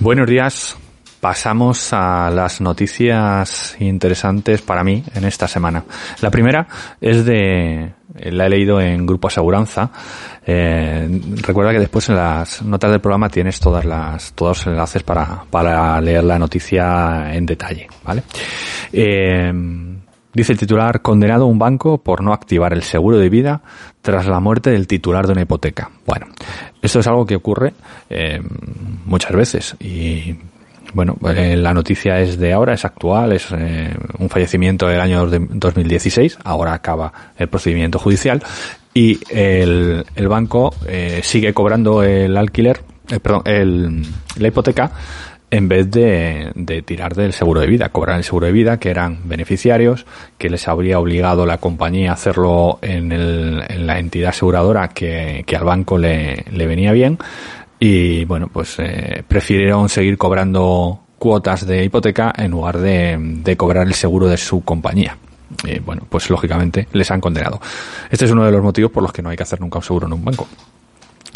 Buenos días. Pasamos a las noticias interesantes para mí en esta semana. La primera es de, la he leído en Grupo Aseguranza. Eh, recuerda que después en las notas del programa tienes todas las, todos los enlaces para, para leer la noticia en detalle, ¿vale? Eh, Dice el titular, condenado un banco por no activar el seguro de vida tras la muerte del titular de una hipoteca. Bueno, esto es algo que ocurre eh, muchas veces y bueno, eh, la noticia es de ahora, es actual, es eh, un fallecimiento del año 2016, ahora acaba el procedimiento judicial y el, el banco sigue cobrando el alquiler, perdón, el, la hipoteca en vez de, de, tirar del seguro de vida, cobrar el seguro de vida, que eran beneficiarios, que les habría obligado la compañía a hacerlo en, el, en la entidad aseguradora que, que al banco le, le, venía bien, y bueno, pues eh, prefirieron seguir cobrando cuotas de hipoteca en lugar de, de cobrar el seguro de su compañía. Y bueno, pues lógicamente les han condenado. Este es uno de los motivos por los que no hay que hacer nunca un seguro en un banco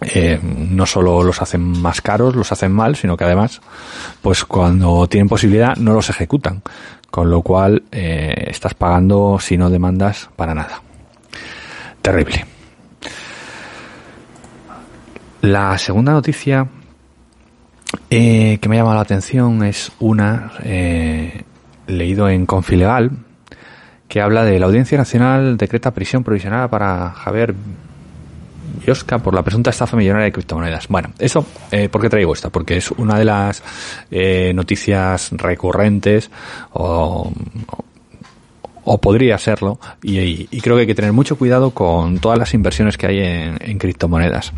eh, no solo los hacen más caros, los hacen mal, sino que además, pues cuando tienen posibilidad no los ejecutan, con lo cual eh, estás pagando si no demandas para nada. Terrible. La segunda noticia eh, que me ha llamado la atención es una eh, leído en Confilegal que habla de la Audiencia Nacional decreta prisión provisional para Javier Por la presunta estafa millonaria de criptomonedas. Bueno, eso, eh, ¿por qué traigo esta? Porque es una de las eh, noticias recurrentes o, o podría serlo y, creo que hay que tener mucho cuidado con todas las inversiones que hay en, en criptomonedas.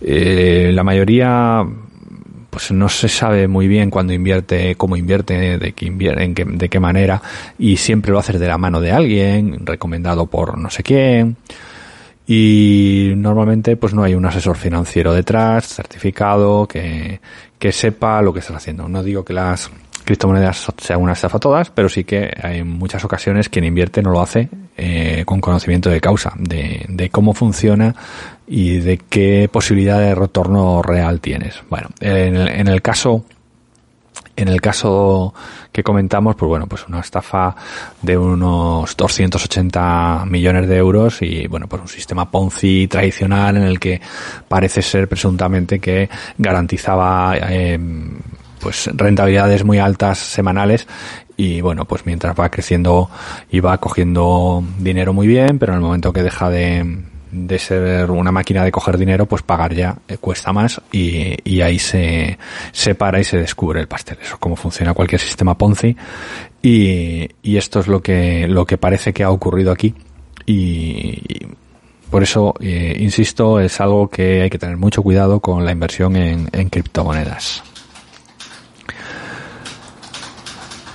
Eh, la mayoría pues no se sabe muy bien cuándo invierte, cómo invierte, de qué invierte, en qué, de qué manera, y siempre lo haces de la mano de alguien, recomendado por no sé quién y normalmente pues no hay un asesor financiero detrás, certificado, que, que sepa lo que estás haciendo. No digo que las criptomonedas sean una estafa todas, pero sí que hay en muchas ocasiones quien invierte no lo hace eh, con conocimiento de causa, de, de cómo funciona y de qué posibilidad de retorno real tienes. Bueno, en el, en el caso en el caso que comentamos, pues bueno, pues una estafa de unos 280 millones de euros y bueno, pues un sistema Ponzi tradicional en el que parece ser presuntamente que garantizaba eh, pues rentabilidades muy altas semanales y bueno, pues mientras va creciendo y va cogiendo dinero muy bien, pero en el momento que deja de de ser una máquina de coger dinero, pues pagar ya eh, cuesta más y, y, ahí se, se para y se descubre el pastel. Eso es como funciona cualquier sistema Ponzi y, y esto es lo que, lo que parece que ha ocurrido aquí y, por eso, eh, insisto, es algo que hay que tener mucho cuidado con la inversión en, criptomonedas.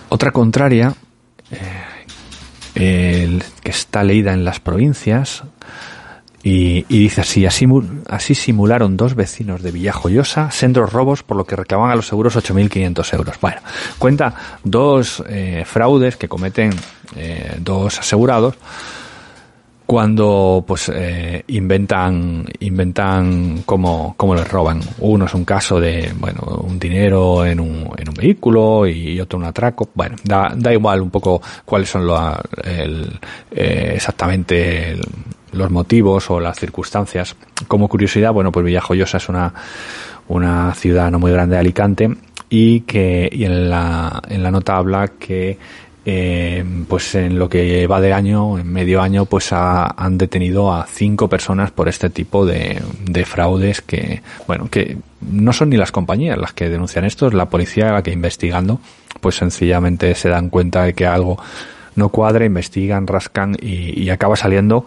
Otra contraria, eh, que está leída en las provincias, y, y, dice así, así, así simularon dos vecinos de Villajoyosa sendos robos por lo que recaban a los seguros 8.500 euros. Bueno, cuenta dos eh, fraudes que cometen eh, dos asegurados cuando pues eh, inventan inventan cómo, cómo les roban. Uno es un caso de bueno un dinero en un, en un vehículo y otro un atraco. Bueno, da, da igual un poco cuáles son lo, el, eh, exactamente el, los motivos o las circunstancias. Como curiosidad, bueno, pues Villajoyosa es una, una ciudad no muy grande de Alicante y que y en la, en la nota habla que eh, pues en lo que va de año, en medio año, pues ha, han detenido a cinco personas por este tipo de, de fraudes que, bueno, que no son ni las compañías las que denuncian esto, es la policía la que investigando, pues sencillamente se dan cuenta de que algo no cuadra, investigan, rascan y, y acaba saliendo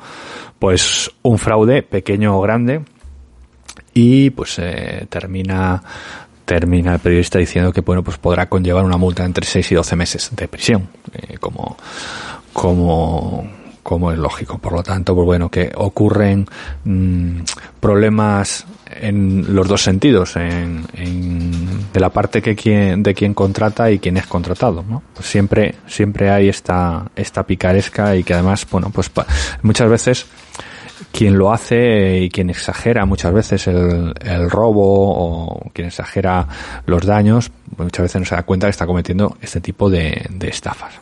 pues un fraude pequeño o grande y pues eh, termina termina el periodista diciendo que bueno pues podrá conllevar una multa entre 6 y 12 meses de prisión eh, como como como es lógico. Por lo tanto pues bueno que ocurren mmm, problemas en los dos sentidos en, en, de la parte que quien de quien contrata y quien es contratado ¿no? pues siempre siempre hay esta esta picaresca y que además bueno pues muchas veces quien lo hace y quien exagera muchas veces el, robo o quien exagera los daños, pues muchas veces no se da cuenta que está cometiendo este tipo de, de estafas.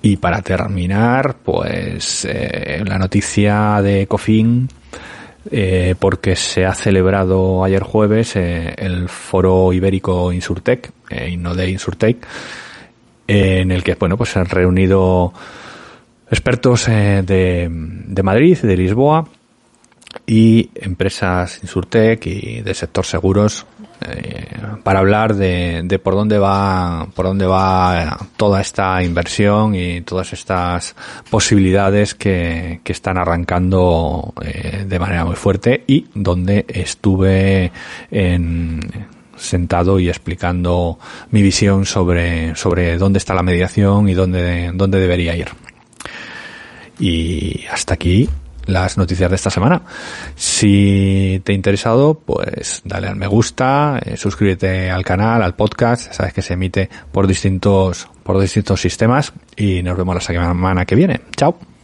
Y para terminar, pues eh, la noticia de Cofin, eh, porque se ha celebrado ayer jueves eh, el foro ibérico Insurtech, eh, Innode Insurtech, en el que bueno pues se han reunido expertos eh, de, de Madrid, de Lisboa y empresas Insurtech y del sector seguros eh, para hablar de, de, por dónde va por dónde va toda esta inversión y todas estas posibilidades que, que están arrancando eh, de manera muy fuerte y donde estuve en, sentado y explicando mi visión sobre, sobre dónde está la mediación y dónde, dónde debería ir. Y hasta aquí las noticias de esta semana. Si te ha interesado, pues dale al me gusta, eh, suscríbete al canal, al podcast, sabes que se emite por distintos, por distintos sistemas y nos vemos la semana que viene. Chao.